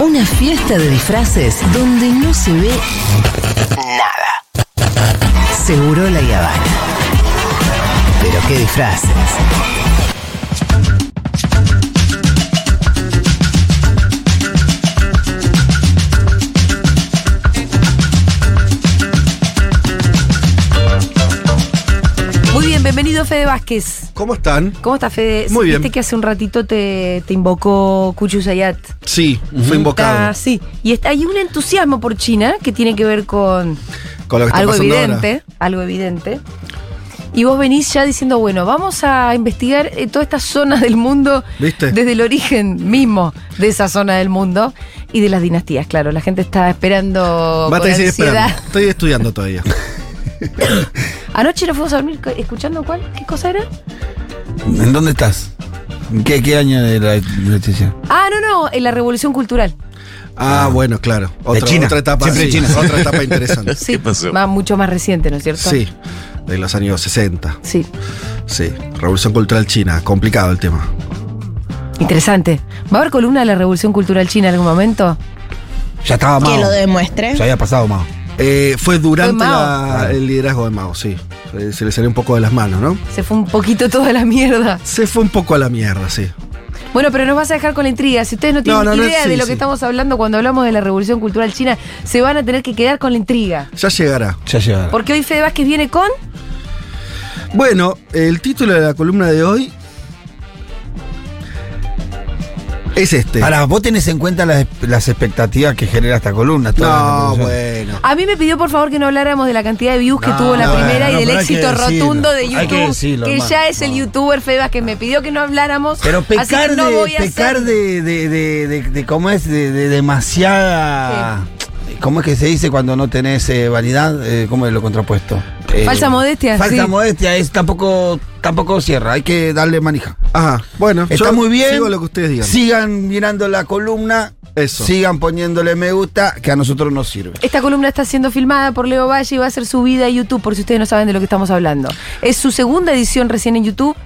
Una fiesta de disfraces donde no se ve nada. Seguro la Habana. Pero qué disfraces. Bienvenido Fede Vázquez. ¿Cómo están? ¿Cómo estás, Fede? Muy bien. Viste que hace un ratito te, te invocó Kuchu Sayat. Sí, fue invocado. Ah, sí. Y está, hay un entusiasmo por China que tiene que ver con Con lo que está algo pasando evidente. Algo evidente. Y vos venís ya diciendo, bueno, vamos a investigar eh, toda esta zona del mundo ¿Viste? desde el origen mismo de esa zona del mundo y de las dinastías, claro. La gente está esperando. Va a con ansiedad. esperando. Estoy estudiando todavía. Anoche nos fuimos a dormir escuchando cuál, qué cosa era. ¿En dónde estás? ¿En ¿Qué, qué año de la noticia? Ah, no, no, en la revolución cultural. Ah, bueno, claro. Otra, China. otra etapa. Siempre de sí, China. Otra etapa interesante. Sí, más, mucho más reciente, ¿no es cierto? Sí, de los años 60. Sí, Sí, Revolución Cultural China. Complicado el tema. interesante. ¿Va a haber columna de la revolución cultural china en algún momento? Ya estaba Mao. Que lo demuestre. Ya había pasado Mao. Eh, fue durante Fue Mao. la- el liderazgo de Mao, sí. Se le salió un poco de las manos, ¿no? Se fue un poquito toda la mierda. Se fue un poco a la mierda, sí. Bueno, pero nos vas a dejar con la intriga. Si ustedes no tienen No, no, no, idea sí, de lo sí. que estamos hablando cuando hablamos de la revolución cultural china, se van a tener que quedar con la intriga. Ya llegará. Ya llegaron. Porque hoy Fede Vázquez viene con. Bueno, el título de la columna de hoy es este. Ahora, vos tenés en cuenta las, las expectativas que genera esta columna. No, bueno. A mí me pidió por favor que no habláramos de la cantidad de views que No, tuvo la no, primera no, y del que éxito rotundo de Hay YouTube. que decirlo, hermano. ya es el youtuber Fede Vázquez. Me pidió que no habláramos. Pero así que pecar, de, pecar hacer- de, de, de, de- de cómo es, de, de demasiada... ¿Cómo es que se dice cuando no tenés eh, vanidad? Eh, ¿Cómo es lo contrapuesto? Eh, Falsa modestia, Falsa sí. modestia, es tampoco, tampoco cierra, hay que darle manija. Ajá, bueno. Está yo muy bien. Sigo lo que ustedes digan. Sigan mirando la columna. Eso. Sigan poniéndole me gusta, que a nosotros nos sirve. Esta columna está siendo filmada por Leo Valle y va a ser subida a YouTube, por si ustedes no saben de lo que estamos hablando. Es su segunda edición recién en YouTube.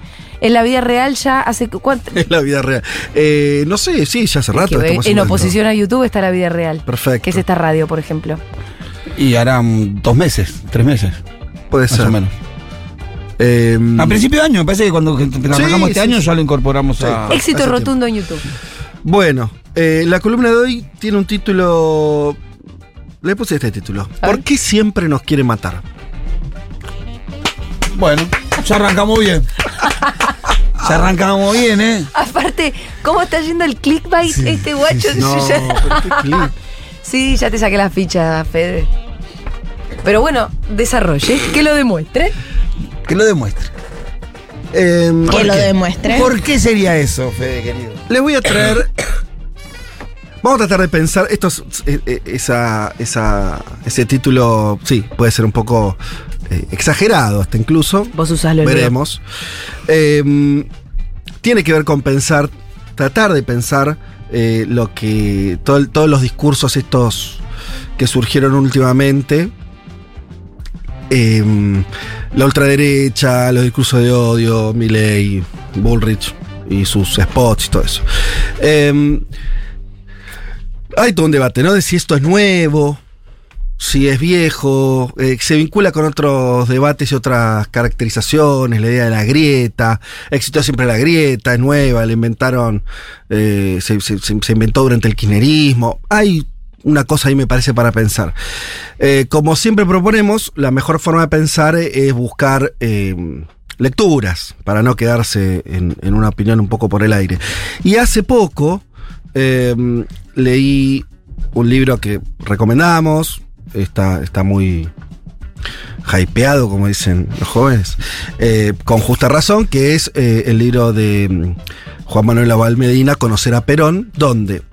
En la vida real ya hace cuánto. Es la vida real. Eh, no sé, sí, ya hace rato. Que, eh, en oposición a YouTube está la vida real. Perfecto. Que es esta radio, por ejemplo. Y harán dos meses, tres meses, Puede más ser. o menos. Eh, A principio de año, me parece que cuando arrancamos este sí, año sí. ya lo incorporamos a. Sí. Éxito hace rotundo en YouTube. Bueno, eh, la columna de hoy tiene un título. Le puse este título. A ¿Por qué siempre nos quiere matar? Bueno, ya arrancamos bien. Ya arrancamos bien, ¿eh? Aparte, ¿cómo está yendo el clickbait este guacho? No, ya-. Sí, ya te saqué la ficha, Fede. Pero bueno, desarrolle, que lo demuestre. Que lo demuestre. Em, Que ¿Por lo qué? demuestre. ¿Por qué sería eso, Fede, querido? les voy a traer. Vamos a tratar de pensar. Esto es, eh, eh, esa, esa, ese título, sí, puede ser un poco eh, exagerado, hasta incluso. Vos usalo, Leo. Veremos. Em, tiene que ver con pensar, tratar de pensar eh, lo que. todo todos los discursos estos que surgieron últimamente. Em, la ultraderecha, los discursos de odio, Milley, Bullrich y sus spots y todo eso. Em, hay todo un debate, ¿no? De si esto es nuevo, si es viejo, eh, se vincula con otros debates y otras caracterizaciones, la idea de la grieta, existió siempre la grieta, es nueva, la inventaron, eh, se, se- inventó durante el kirchnerismo, hay una cosa ahí me parece para pensar. Eh, como siempre proponemos, la mejor forma de pensar es buscar eh, lecturas, para no quedarse en, una opinión un poco por el aire. Y hace poco eh, leí un libro que recomendamos, está, está muy hypeado, como dicen los jóvenes, con justa razón, que es el libro de mm, Juan Manuel Aval Medina, Conocer a Perón, donde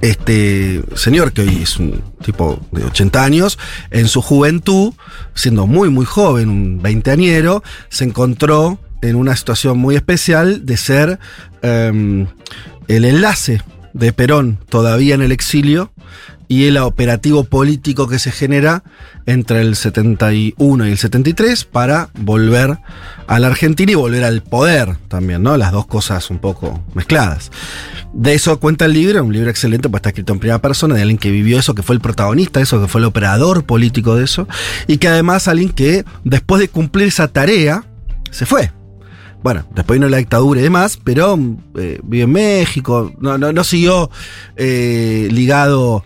este señor, que hoy es un tipo de 80 años, en su juventud, siendo muy, muy joven, un veinteañero, se encontró en una situación muy especial de ser em, el enlace de Perón todavía en el exilio y el operativo político que se genera entre el 71 y el 73 para volver a la Argentina y volver al poder también, ¿no? Las dos cosas un poco mezcladas. De eso cuenta el libro, un libro excelente, pues está escrito en primera persona, de alguien que vivió eso, que fue el protagonista de eso, que fue el operador político de eso, y que además alguien que después de cumplir esa tarea, se fue. Bueno, después vino la dictadura y demás, pero eh, vive en México, no, no, no siguió eh, ligado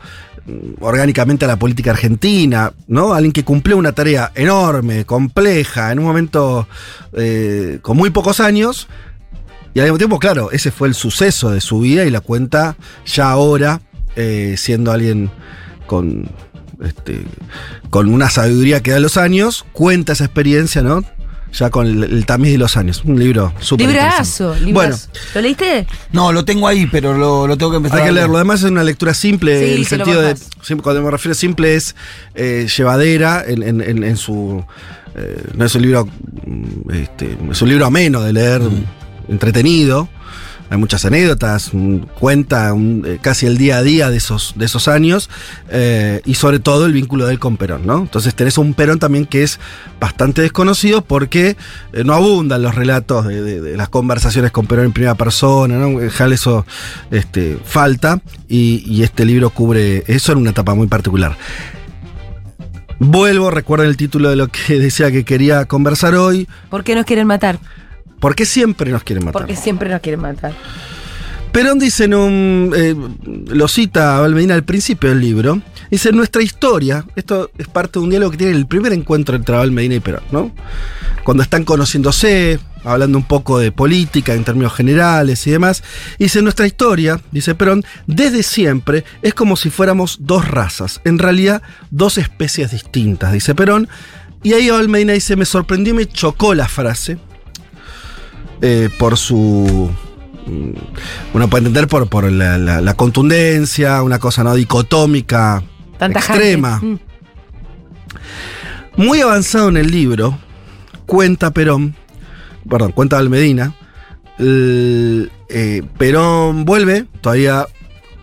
orgánicamente a la política argentina, ¿no? Alguien que cumplió una tarea enorme, compleja, en un momento eh, con muy pocos años, y al mismo tiempo, claro, ese fue el suceso de su vida y la cuenta ya ahora, eh, siendo alguien con, este, con una sabiduría que da los años, cuenta esa experiencia, ¿no? Ya con el, el tamiz de los años. Un libro súper Librazo. Bueno. ¿Lo leíste? No, lo tengo ahí, pero lo, lo tengo que empezar hay a que leer. leerlo. Además es una lectura simple, Sí, en el se lo sentido de, cuando me refiero a simple es eh, llevadera en, en- en- en su... eh, no es un libro... mm, este, es un libro ameno de leer, entretenido. Hay muchas anécdotas, cuenta un- eh, casi el día a día de esos, de esos años eh, y sobre todo el vínculo de él con Perón, ¿no? Entonces tenés un Perón también que es bastante desconocido porque eh, no abundan los relatos de, las conversaciones con Perón en primera persona, ¿no? En general eso este, falta y, y este libro cubre eso en una etapa muy particular. Vuelvo, recuerden el título de lo que decía que quería conversar hoy. ¿Por qué nos quieren matar? ¿Por qué siempre nos quieren matar? Porque siempre nos quieren matar. Perón dice en un. eh, lo cita Valmedina al principio del libro. Dice: Nuestra historia. Esto es parte de un diálogo que tiene el primer encuentro entre Valmedina y Perón, ¿no? Cuando están conociéndose, hablando un poco de política en términos generales y demás. Dice: Nuestra historia, dice Perón, desde siempre es como si fuéramos dos razas. En realidad, dos especies distintas, dice Perón. Y ahí Valmedina dice: Me sorprendió y me chocó la frase. Eh, por su mm, uno puede entender por, por la, la- la contundencia, una cosa no dicotómica, Tanta extrema. Mm. Muy avanzado en el libro, cuenta Perón, perdón, cuenta Valmedina, el, eh, Perón vuelve, todavía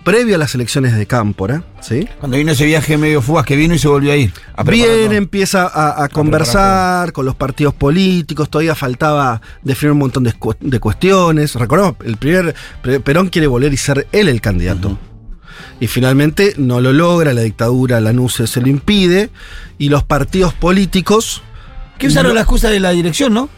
previo a las elecciones de Cámpora, ¿sí? Cuando vino ese viaje medio fugaz que vino y se volvió a ir. a Bien, empieza a, a conversar con los partidos políticos, todavía faltaba definir un montón de, cu- de cuestiones. Recordemos, el primer Pe- Perón quiere volver y ser él el candidato. Y finalmente no lo logra, la dictadura, la NUCE se lo impide, y los partidos políticos... Que usaron no- la excusa de la dirección, ¿no?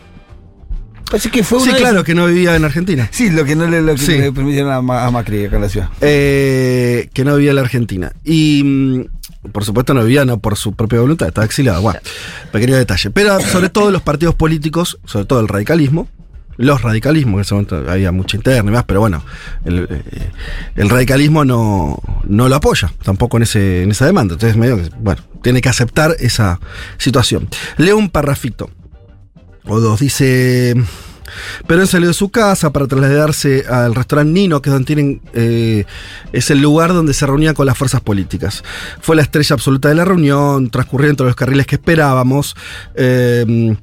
Parece que fue Sí, claro, que no vivía en Argentina. Sí, lo que no le, lo que Sí. le permitieron a, Ma- a Macri acá en la ciudad. eh, que no vivía en la Argentina. Y mm, por supuesto no vivía no por su propia voluntad, estaba exiliado. Bueno, pequeño detalle. Pero sobre todo los partidos políticos, sobre todo el radicalismo, los radicalismos, en ese momento había mucha interna y más, pero bueno, el, eh, el radicalismo no, no lo apoya tampoco en, ese, en esa demanda. Entonces, medio que, bueno, tiene que aceptar esa situación. Leo un parrafito o dos. Dice. Perón salió de su casa para trasladarse al restaurante Nino, que es donde tienen. eh, es el lugar donde se reunían con las fuerzas políticas. Fue la estrella absoluta de la reunión, transcurrió entre los carriles que esperábamos. eh,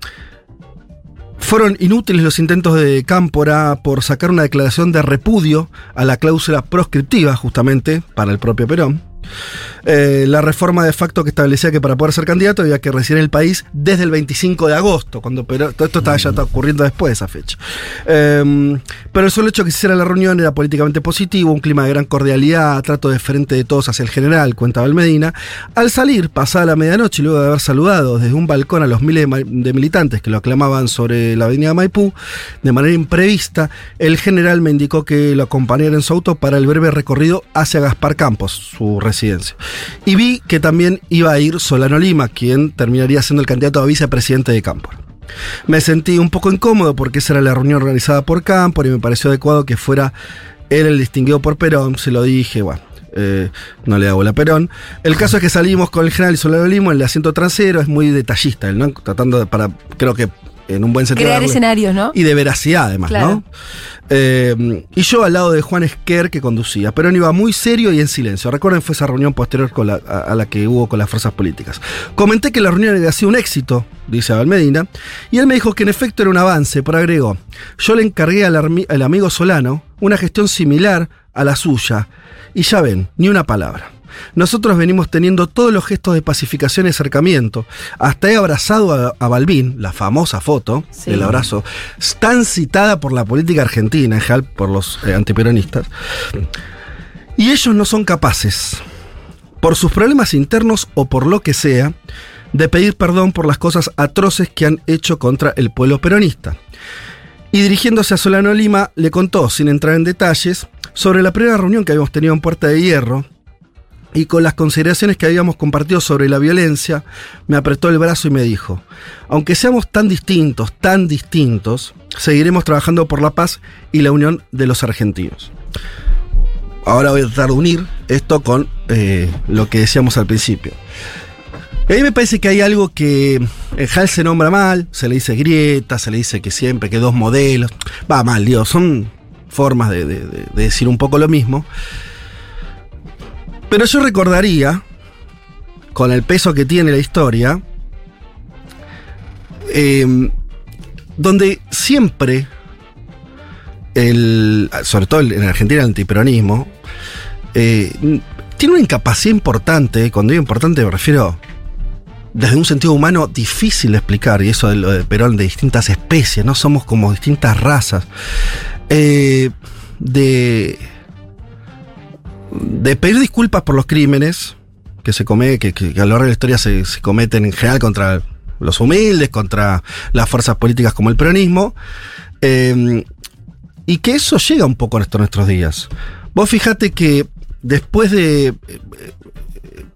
fueron inútiles los intentos de Cámpora por sacar una declaración de repudio a la cláusula proscriptiva, justamente, para el propio Perón. Eh, la reforma de facto que establecía que para poder ser candidato había que residir en el país desde el 25 de agosto, cuando Perón, todo esto estaba ya está ocurriendo después de esa fecha. Eh, pero el solo hecho que se hiciera la reunión era políticamente positivo, un clima de gran cordialidad, trato de frente de todos hacia el general, cuenta Valmedina. Al salir, pasada la medianoche y luego de haber saludado desde un balcón a los miles de, de militantes que lo aclamaban sobre la avenida Maipú, de manera imprevista, el general me indicó que lo acompañara en su auto para el breve recorrido hacia Gaspar Campos, su residencia. Y vi que también iba a ir Solano Lima, quien terminaría siendo el candidato a vicepresidente de Cámpora. Me sentí un poco incómodo porque esa era la reunión organizada por Cámpora y me pareció adecuado que fuera él el distinguido por Perón. Se lo dije, bueno. eh, no le hago la Perón. El caso es que salimos con el general Solano Lima en el asiento trasero, es muy detallista, ¿no? Tratando de, para, creo que en un buen sentido. Crear darle- escenarios, ¿no? y de veracidad, además, Claro. ¿no? Eh, y yo al lado de Juan Esquer, que conducía. Perón iba muy serio y en silencio. Recuerden, fue esa reunión posterior con la- a, a la que hubo con las fuerzas políticas. Comenté que la reunión había sido un éxito, dice Abel Medina, y él me dijo que en efecto era un avance, pero agregó: Yo le encargué al, armi- al amigo Solano una gestión similar a la suya, y ya ven, ni una palabra. Nosotros venimos teniendo todos los gestos de pacificación y acercamiento. Hasta he abrazado a, a Balbín, la famosa foto Sí. del abrazo, tan citada por la política argentina, en general por los eh, antiperonistas. Y ellos no son capaces, por sus problemas internos o por lo que sea, de pedir perdón por las cosas atroces que han hecho contra el pueblo peronista. Y dirigiéndose a Solano Lima, le contó, sin entrar en detalles, sobre la primera reunión que habíamos tenido en Puerta de Hierro, y con las consideraciones que habíamos compartido sobre la violencia, me apretó el brazo y me dijo, aunque seamos tan distintos, tan distintos, seguiremos trabajando por la paz y la unión de los argentinos. Ahora voy a tratar de unir esto con eh, lo que decíamos al principio. Y ahí me parece que hay algo que en Hal se nombra mal, se le dice grieta, se le dice que siempre, que dos modelos. Va mal, Dios, son formas de decir un poco lo mismo. Pero yo recordaría, con el peso que tiene la historia, eh, donde siempre, el, sobre todo en Argentina, el antiperonismo, eh, tiene una incapacidad importante, cuando digo importante me refiero desde un sentido humano difícil de explicar, y eso de lo de Perón de distintas especies, no somos como distintas razas, eh, de, de pedir disculpas por los crímenes que se come, que, a lo largo de la historia se, cometen en general contra los humildes, contra las fuerzas políticas como el peronismo, eh, y que eso llega un poco a nuestros, días. Vos fijate que después de... eh,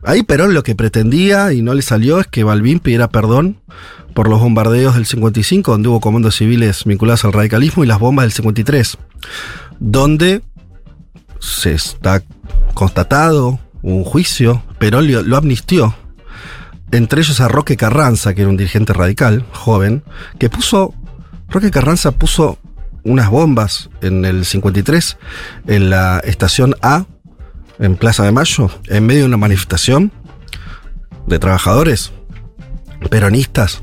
Ahí Perón lo que pretendía y no le salió es que Balbín pidiera perdón por los bombardeos del 55, donde hubo comandos civiles vinculados al radicalismo, y las bombas del 53, donde se está constatado un juicio, Perón lo, lo amnistió, entre ellos a Roque Carranza, que era un dirigente radical, joven, que puso, Roque Carranza puso unas bombas en el 53 en la estación A en Plaza de Mayo, en medio de una manifestación de trabajadores peronistas.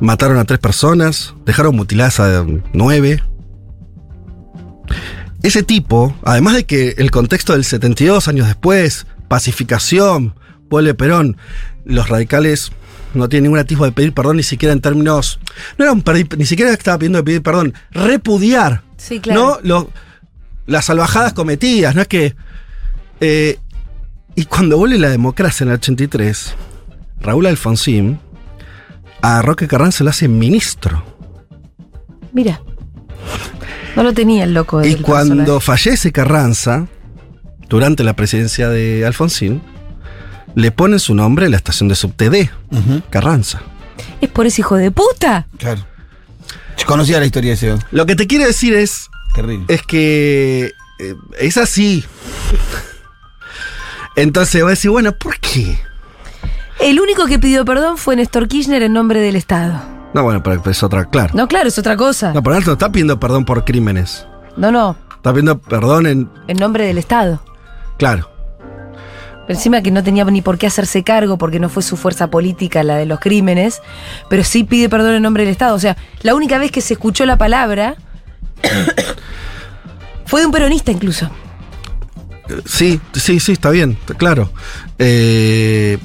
Mataron a tres personas, dejaron mutiladas a nueve. Ese tipo, además de que el contexto del 72 años después, pacificación, pueblo Perón, los radicales no tienen ningún atisbo de pedir perdón ni siquiera en términos. No era un pedir- ni siquiera estaba pidiendo de pedir perdón, repudiar Sí, claro. ¿no? Lo- las salvajadas cometidas, no es que. eh, y cuando vuelve la democracia en el 83, Raúl Alfonsín a Roque Carranza lo hace ministro. Mira. No lo tenía el loco. y cuando personaje. fallece Carranza, durante la presidencia de Alfonsín, le ponen su nombre en la estación de subte D, Ujú, Carranza. ¿Es por ese hijo de puta? Claro. Yo conocía la historia de ese. Lo que te quiero decir es Terrible. es que eh, es así. Entonces voy a decir, bueno, ¿por qué? El único que pidió perdón fue Néstor Kirchner en nombre del Estado. No, bueno, pero es otra, claro. No, claro, es otra cosa. No, por alto no está pidiendo perdón por crímenes. No, no, Está pidiendo perdón en. en nombre del Estado. Claro. Encima que no tenía ni por qué hacerse cargo porque no fue su fuerza política la de los crímenes, pero sí pide perdón en nombre del Estado. O sea, la única vez que se escuchó la palabra fue de un peronista incluso. Sí, sí, sí, está bien, claro. Eh,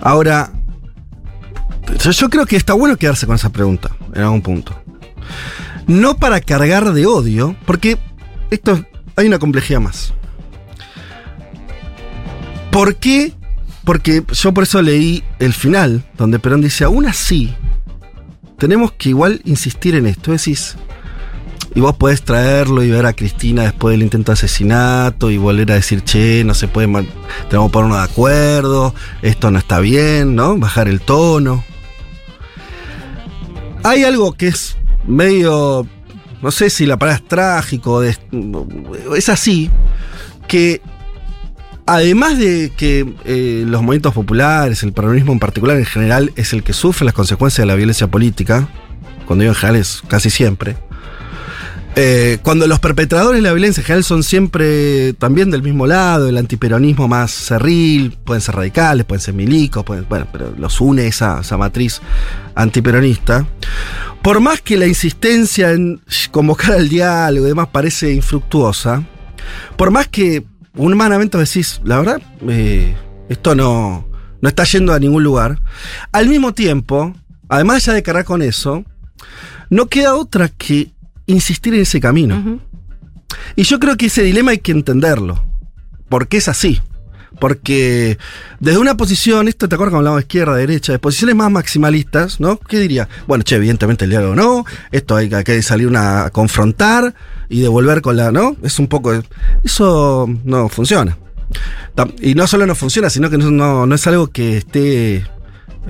ahora, yo, creo que está bueno quedarse con esa pregunta en algún punto. No para cargar de odio, porque esto hay una complejidad más. ¿Por qué? Porque yo por eso leí el final, donde Perón dice, aún así, tenemos que igual insistir en esto. Decís, y vos podés traerlo y ver a Cristina después del intento de asesinato y volver a decir, che, no se puede, tenemos que ponernos de acuerdo, esto no está bien, ¿no? Bajar el tono. Hay algo que es medio, no sé si la palabra es trágico, es así, que además de que eh, los movimientos populares, el peronismo en particular en general, es el que sufre las consecuencias de la violencia política, cuando digo en general es casi siempre, eh, cuando los perpetradores de la violencia en general son siempre también del mismo lado, el antiperonismo más cerril, pueden ser radicales, pueden ser milicos, bueno, pero los une esa, esa matriz antiperonista. Por más que la insistencia en convocar al diálogo y demás parece infructuosa, por más que humanamente decís, la verdad, eh, esto no, no está yendo a ningún lugar. Al mismo tiempo, además ya de cargar con eso, no queda otra que insistir en ese camino. Y yo creo que ese dilema hay que entenderlo. Porque es así. Porque desde una posición, esto te acuerdas cuando hablamos de izquierda, derecha, de posiciones más maximalistas, ¿no? ¿Qué diría? Bueno, che, evidentemente el diálogo no, esto hay, que- que salir una, a confrontar y devolver con la, ¿no? Es un poco, eso no funciona. Y no solo no funciona, sino que no, no- no es algo que esté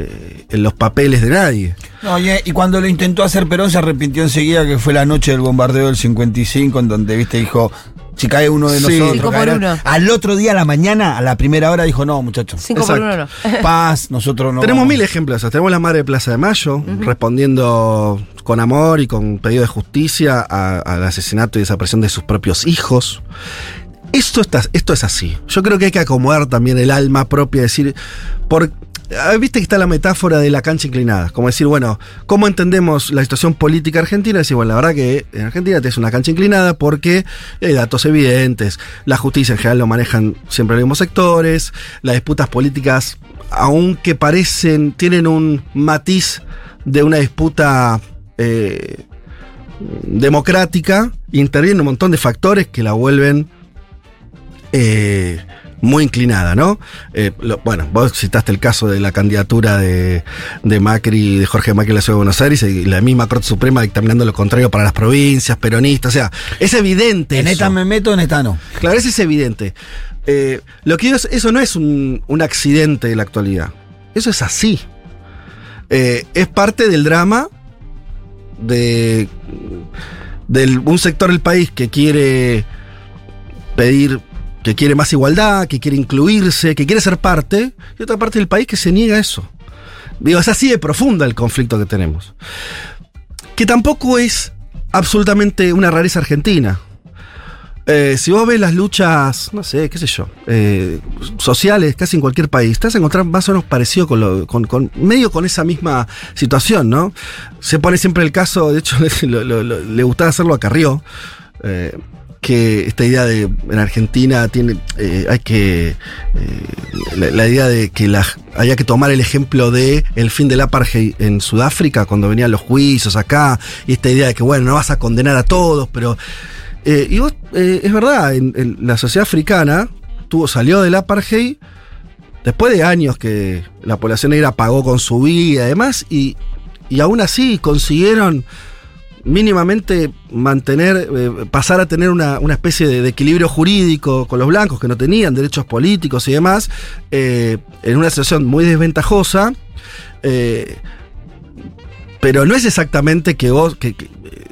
eh, en los papeles de nadie. No, y, y cuando lo intentó hacer Perón se arrepintió enseguida que fue la noche del bombardeo del 55, en donde, viste, dijo, si cae uno de Sí. nosotros. Cinco por caerá". uno. Al otro día, a la mañana, a la primera hora, dijo, no, muchachos. Cinco por uno no. Paz, nosotros no. Tenemos vamos". mil ejemplos. Tenemos la madre de Plaza de Mayo respondiendo con amor y con pedido de justicia al asesinato y desaparición de sus propios hijos. Esto, está, esto es así. Yo creo que hay que acomodar también el alma propia, decir, por, viste que está la metáfora de la cancha inclinada, como decir, bueno, ¿cómo entendemos la situación política argentina? Decir, bueno, la verdad que en Argentina es una cancha inclinada porque hay datos evidentes, la justicia en general lo manejan siempre los mismos sectores, las disputas políticas, aunque parecen, tienen un matiz de una disputa eh, democrática, intervienen un montón de factores que la vuelven eh, muy inclinada, ¿no? Eh, lo- bueno, vos citaste el caso de la candidatura de, de Macri, de Jorge Macri en la Ciudad de Buenos Aires y la misma Corte Suprema dictaminando lo contrario para las provincias, peronistas, o sea, es evidente. En eso. esta me meto, en esta no. Claro, eso es evidente. Eh, lo que es, eso no es un, un accidente de la actualidad. Eso es así. Eh, es parte del drama de, del- un sector del país que quiere pedir, que quiere más igualdad, que quiere incluirse, que quiere ser parte, y otra parte del país que se niega a eso. Digo, es así de profunda el conflicto que tenemos. Que tampoco es absolutamente una rareza argentina. Eh, si vos ves las luchas, no sé, qué sé yo, eh, sociales casi en cualquier país, te vas a encontrar más o menos parecido con, lo, con, medio con esa misma situación, ¿no? Se pone siempre el caso, de hecho, le gustaba hacerlo a Carrió, eh, que esta idea de en Argentina tiene, eh, hay que, eh, la, idea de que la, haya que tomar el ejemplo de el fin del apartheid en Sudáfrica, cuando venían los juicios acá, y esta idea de que, bueno, no vas a condenar a todos, pero eh, y vos, es verdad, en la sociedad africana tuvo, salió del apartheid después de años que la población negra pagó con su vida y demás, y, y aún así consiguieron mínimamente mantener, eh, pasar a tener una, una especie de, equilibrio jurídico con los blancos que no tenían derechos políticos y demás, eh, en una situación muy desventajosa. eh, pero no es exactamente que vos. que-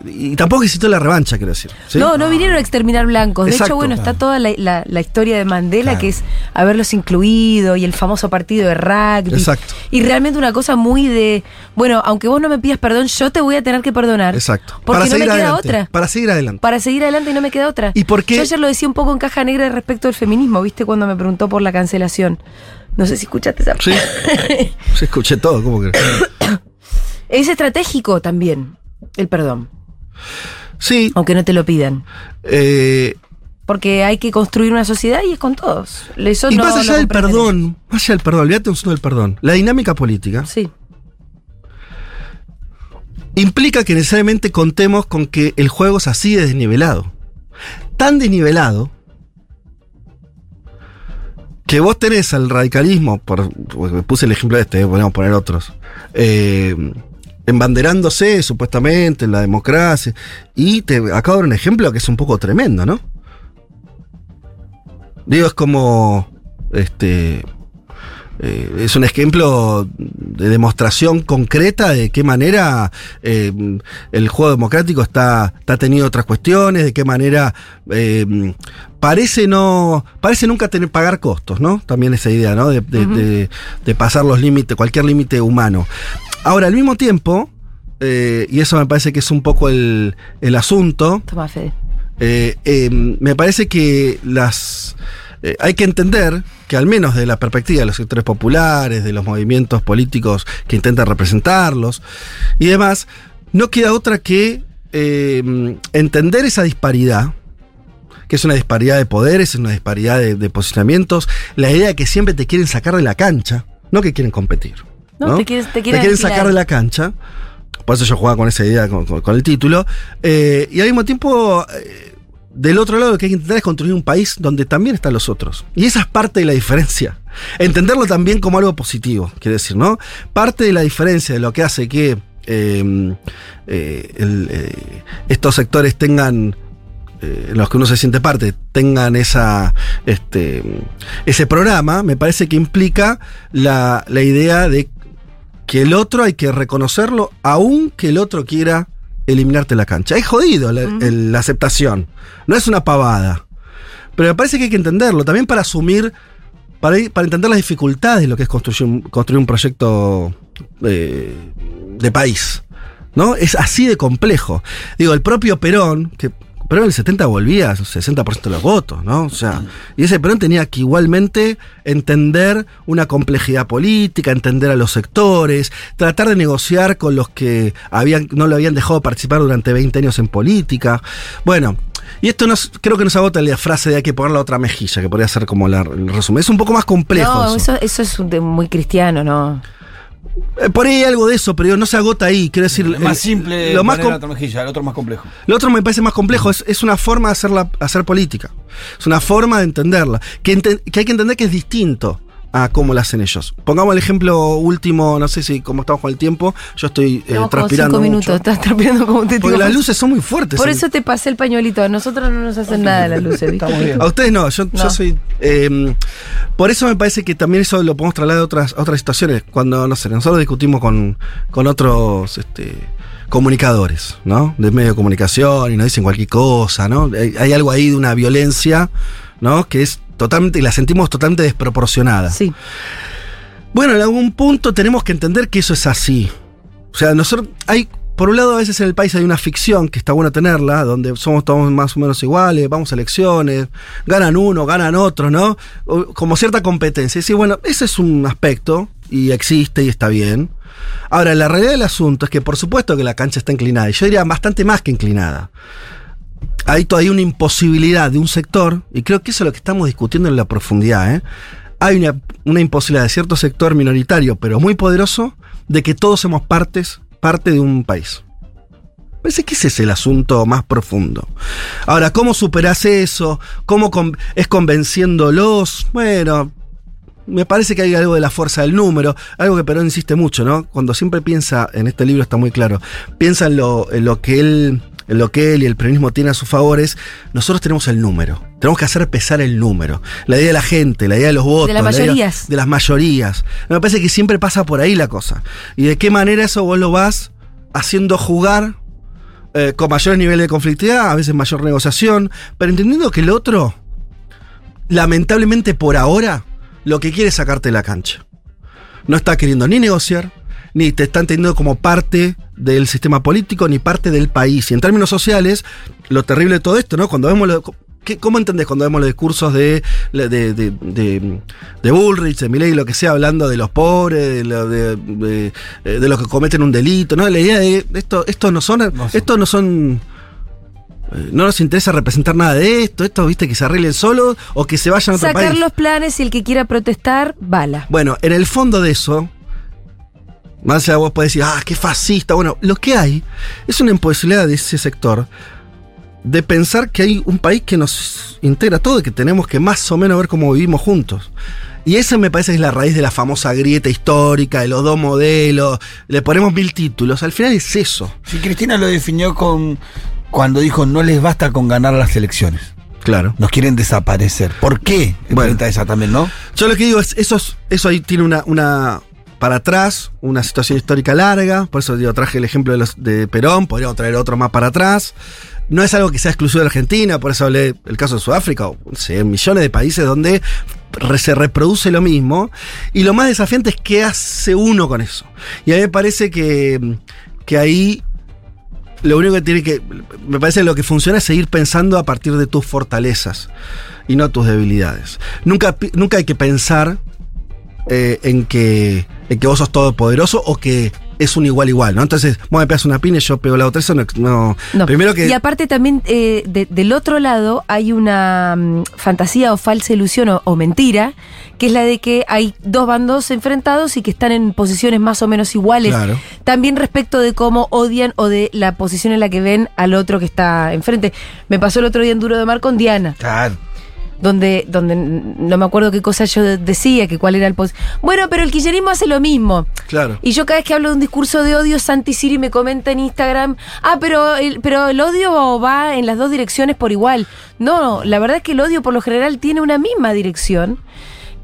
y tampoco existió la revancha, quiero decir. ¿sí? No, no vinieron a exterminar blancos. De Exacto. hecho, bueno, está toda la, la- la historia de Mandela, Claro. que es haberlos incluido y el famoso partido de rugby. Exacto. Y realmente una cosa muy de, bueno, aunque vos no me pidas perdón, yo te voy a tener que perdonar. Exacto. Porque no me queda adelante, otra. Para seguir adelante. Para seguir adelante y no me queda otra. ¿Y por qué? Yo ayer lo decía un poco en caja negra respecto al feminismo, ¿viste? Cuando me preguntó por la cancelación. No sé si escuchaste esa. Sí. Sí, escuché todo, ¿cómo que? Es estratégico también el perdón, Sí. aunque no te lo pidan. eh, Porque hay que construir una sociedad y es con todos. Eso y no- más no allá del perdón, más allá del perdón, olvídate un del perdón. La dinámica política. Sí. implica que necesariamente contemos con que el juego es así de desnivelado. Tan desnivelado que vos tenés al radicalismo, por, puse el ejemplo este, eh, podríamos poner otros, eh, embanderándose supuestamente en la democracia, y te acabo de dar un ejemplo que es un poco tremendo, ¿no? Digo, es como, este, eh, es un ejemplo de demostración concreta de qué manera eh, el juego democrático está, está teniendo otras cuestiones, de qué manera eh, parece no parece nunca tener pagar costos, ¿no? También esa idea, ¿no? De, de- de- de pasar los límites, cualquier límite humano. Ahora, al mismo tiempo, eh, y eso me parece que es un poco el, el asunto, Toma, Fede. eh, eh, me parece que las eh, hay que entender que al menos de la perspectiva de los sectores populares, de los movimientos políticos que intentan representarlos y demás, no queda otra que eh, entender esa disparidad que es una disparidad de poderes, es una disparidad de, de posicionamientos, la idea de que siempre te quieren sacar de la cancha, no que quieren competir. No, te quieres- te quieren sacar de la cancha. Por eso yo jugaba con esa idea, con, con- con el título. Eh, y al mismo tiempo, eh, del otro lado, lo que hay que intentar es construir un país donde también están los otros. Y esa es parte de la diferencia. Entenderlo también como algo positivo, quiere decir, ¿no? Parte de la diferencia de lo que hace que eh, eh, el, estos sectores tengan eh, en los que uno se siente parte tengan esa este ese programa, me parece que implica la, la idea de que el otro hay que reconocerlo, aun que el otro quiera eliminarte la cancha. Es jodido la, Ujú. el- la aceptación. No es una pavada. Pero me parece que hay que entenderlo, también para asumir, para, ir- para entender las dificultades de lo que es construir un, construir un proyecto eh, de país. ¿No? Es así de complejo. Digo, el propio Perón, que Perón en el 70 volvía a 60% de los votos, ¿no? O sea, y ese Perón tenía que igualmente entender una complejidad política, entender a los sectores, tratar de negociar con los que habían, no lo habían dejado participar durante 20 años en política. Bueno, y esto nos, creo que nos agota la frase de hay que poner la otra mejilla, que podría ser como la- el resumen. Es un poco más complejo. No, eso. eso, eso es de- muy cristiano, ¿no? Eh, Por ahí hay algo de eso, pero no se agota ahí. Quiero decir, Es más el- simple lo más el otro más complejo. Lo otro me parece más complejo, es, es una forma de hacer, la- hacer política. Es una forma de entenderla. Que, ente- que hay que entender que es distinto a cómo la hacen ellos. Pongamos el ejemplo último, no sé si como estamos con el tiempo, yo estoy eh, transpirando. cinco minutos, mucho. estás transpirando como un testigo. Porque las luces son muy fuertes. Por en- eso te pasé el pañuelito. A nosotros no nos hacen nada las luces, ¿viste? Bien. A ustedes no, yo, soy. eh, por eso me parece que también eso lo podemos trasladar a otras, a otras situaciones. Cuando, no sé, nosotros discutimos con, con otros este, comunicadores, ¿no? De medio de comunicación y nos dicen cualquier cosa, ¿no? Hay, hay algo ahí de una violencia, ¿no? Que es totalmente, y la sentimos totalmente desproporcionada. Sí. Bueno, en algún punto tenemos que entender que eso es así. O sea, nosotros hay, por un lado, a veces en el país hay una ficción que está bueno tenerla, donde somos todos más o menos iguales, vamos a elecciones, ganan uno, ganan otro, ¿no? O- Como cierta competencia. Y decir, bueno, ese es un aspecto y existe y está bien. Ahora, la realidad del asunto es que por supuesto que la cancha está inclinada, y yo diría bastante más que inclinada. Hay todavía una imposibilidad de un sector, y creo que eso es lo que estamos discutiendo en la profundidad, ¿eh? Hay una, imposibilidad de cierto sector minoritario, pero muy poderoso, de que todos somos partes, parte de un país. Parece que ese es el asunto más profundo. Ahora, ¿cómo superás eso? ¿Cómo es convenciéndolos? Bueno, me parece que hay algo de la fuerza del número, algo que Perón insiste mucho, ¿no? Cuando siempre piensa, en este libro está muy claro, piensa en lo, que él, lo que él y el peronismo tienen a sus favores, nosotros tenemos el número. Tenemos que hacer pesar el número. La idea de la gente, la idea de los votos. De las la idea mayorías. de las mayorías. Me parece que siempre pasa por ahí la cosa. Y de qué manera eso vos lo vas haciendo jugar eh, con mayores niveles de conflictividad, a veces mayor negociación, pero entendiendo que el otro, lamentablemente por ahora, lo que quiere es sacarte de la cancha. No está queriendo ni negociar, ni te está entendiendo como parte del sistema político, ni parte del país. Y en términos sociales, lo terrible de todo esto, ¿no? Cuando vemos lo- ¿qué- ¿Cómo entendés cuando vemos los discursos de, de, de, de- de Bullrich, de Milley, lo que sea, hablando de los pobres, de, lo- de, de- de los que cometen un delito, ¿no? La idea de esto, esto no son, No son. estos no son eh, no nos interesa representar nada de esto, esto, viste, que se arreglen solos o que se vayan a otro Sacar país. los planes y el que quiera protestar, bala. Bueno, en el fondo de eso, más allá vos podés decir, ah, qué fascista. Bueno, lo que hay es una imposibilidad de ese sector de pensar que hay un país que nos integra todo y que tenemos que más o menos ver cómo vivimos juntos. Y esa me parece que es la raíz de la famosa grieta histórica, de los dos modelos, le ponemos mil títulos, al final es eso. Sí, Cristina lo definió con cuando dijo no les basta con ganar las elecciones. Claro. Nos quieren desaparecer. ¿Por qué? Bueno. Esa también, ¿no? Yo lo que digo es, eso, es- eso ahí tiene una, una para atrás, una situación histórica larga, por eso digo, traje el ejemplo de, Perón, podríamos traer otro más para atrás. No es algo que sea exclusivo de Argentina, por eso hablé el caso de Sudáfrica, o sé, millones de países donde se reproduce lo mismo. Y lo más desafiante es qué hace uno con eso. Y a mí me parece que, que ahí lo único que tiene que. Me parece que lo que funciona es seguir pensando a partir de tus fortalezas y no tus debilidades. Nunca, nunca hay que pensar eh, en, que, en que vos sos todopoderoso o que es un igual igual, ¿no? Entonces, vos me pegas una pina y yo pego la otra, eso no. no. No. Primero que. Y aparte también eh, de- del otro lado hay una mm, fantasía o falsa ilusión o, o mentira, que es la de que hay dos bandos enfrentados y que están en posiciones más o menos iguales. Claro. También respecto de cómo odian o de la posición en la que ven al otro que está enfrente. Me pasó el otro día en Duro de Mar con Diana Claro. Donde, donde no me acuerdo qué cosa yo decía, que cuál era el pos Bueno, pero el kirchnerismo hace lo mismo. Claro. Y yo cada vez que hablo de un discurso de odio, Santi Siri me comenta en Instagram, ah, pero el, pero el odio va en las dos direcciones por igual. No, la verdad es que el odio por lo general tiene una misma dirección.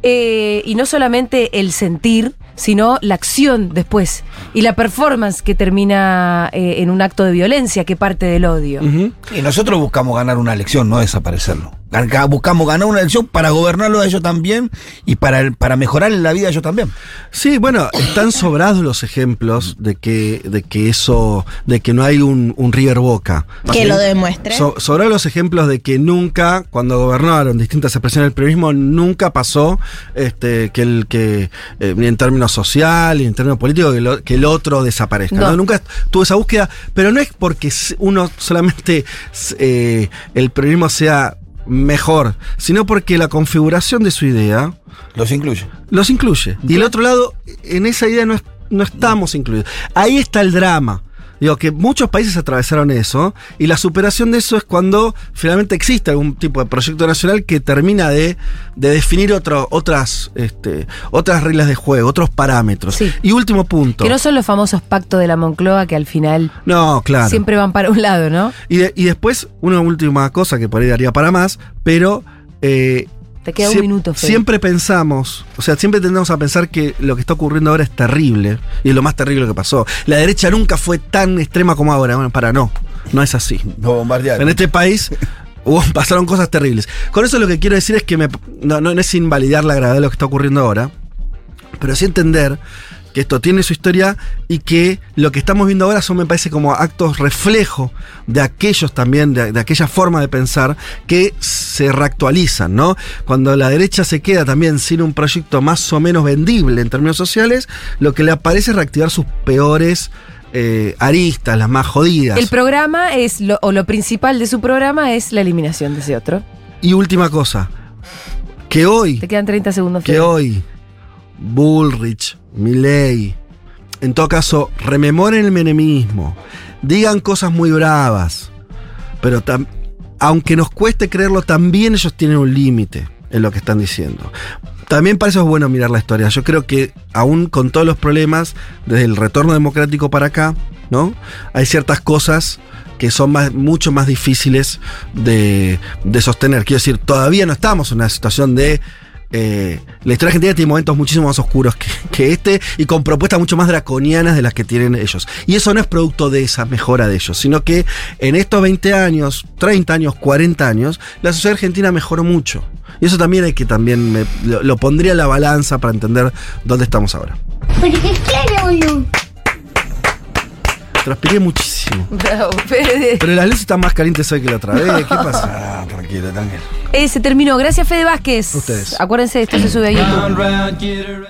eh, y no solamente el sentir, sino la acción después. Y la performance que termina eh, en un acto de violencia que parte del odio. Y nosotros buscamos ganar una elección, no desaparecerlo. Buscamos ganar una elección para gobernarlo a ellos también y para, para mejorar la vida de ellos también. Sí, bueno, están sobrados los ejemplos de que, de que eso, de que no hay un, un River Boca. Que ¿Sí? lo demuestre. So- sobrados los ejemplos de que nunca, cuando gobernaron distintas expresiones del periodismo, nunca pasó este, que el que, eh, ni en términos social, ni en términos políticos, que, lo- que el otro desaparezca. No. ¿no? Nunca tuvo esa búsqueda, pero no es porque uno solamente eh, el periodismo sea mejor, sino porque la configuración de su idea Los incluye. los incluye. Y el otro lado, en esa idea no, es- no estamos incluidos. Ahí está el drama. Digo, que muchos países atravesaron eso, y la superación de eso es cuando finalmente existe algún tipo de proyecto nacional que termina de, de definir otro, otras, este, otras reglas de juego, otros parámetros. Sí. Y último punto. Que no son los famosos pactos de la Moncloa que al final No, claro. siempre van para un lado, ¿no? Y, de- y después, una última cosa que por ahí daría para más, pero. eh, Te queda un minuto, Fede. Siempre pensamos, o sea, siempre tendemos a pensar que lo que está ocurriendo ahora es terrible y es lo más terrible que pasó. La derecha nunca fue tan extrema como ahora. Bueno, para no, no es así. Lo bombardearon. En este país hubo- pasaron cosas terribles. Con eso lo que quiero decir es que me- no, no es invalidar la gravedad de lo que está ocurriendo ahora, pero sí entender que esto tiene su historia y que lo que estamos viendo ahora son, me parece, como actos reflejo de aquellos también, de, de aquella forma de pensar que se reactualizan, ¿no? Cuando la derecha se queda también sin un proyecto más o menos vendible en términos sociales, lo que le aparece es reactivar sus peores eh, aristas, las más jodidas. El programa es, lo, o lo principal de su programa es la eliminación de ese otro. Y última cosa, que hoy, Te quedan 30 segundos. que hoy Bullrich, Milley, en todo caso, rememoren el menemismo, digan cosas muy bravas, pero aunque nos cueste creerlo, también ellos tienen un límite en lo que están diciendo. También para eso es bueno mirar la historia. Yo creo que aún con todos los problemas, desde el retorno democrático para acá, ¿no? Hay ciertas cosas que son más, mucho más difíciles de, de sostener. Quiero decir, todavía no estamos en una situación de eh, la historia argentina tiene momentos muchísimo más oscuros que, este y con propuestas mucho más draconianas de las que tienen ellos. Y eso no es producto de esa mejora de ellos, sino que en estos 20 años, 30 años, 40 años, la sociedad argentina mejoró mucho. Y eso también hay que también, lo, pondría en la balanza para entender dónde estamos ahora. Porque claro. Transpiré muchísimo. Bravo, Fede. Pero las luces están más calientes hoy que la otra vez. ¿Qué pasa? Ah, tranquilo, tranquilo. Eh, se terminó. Gracias, Fede Vázquez. Ustedes. Acuérdense, esto se sube a YouTube.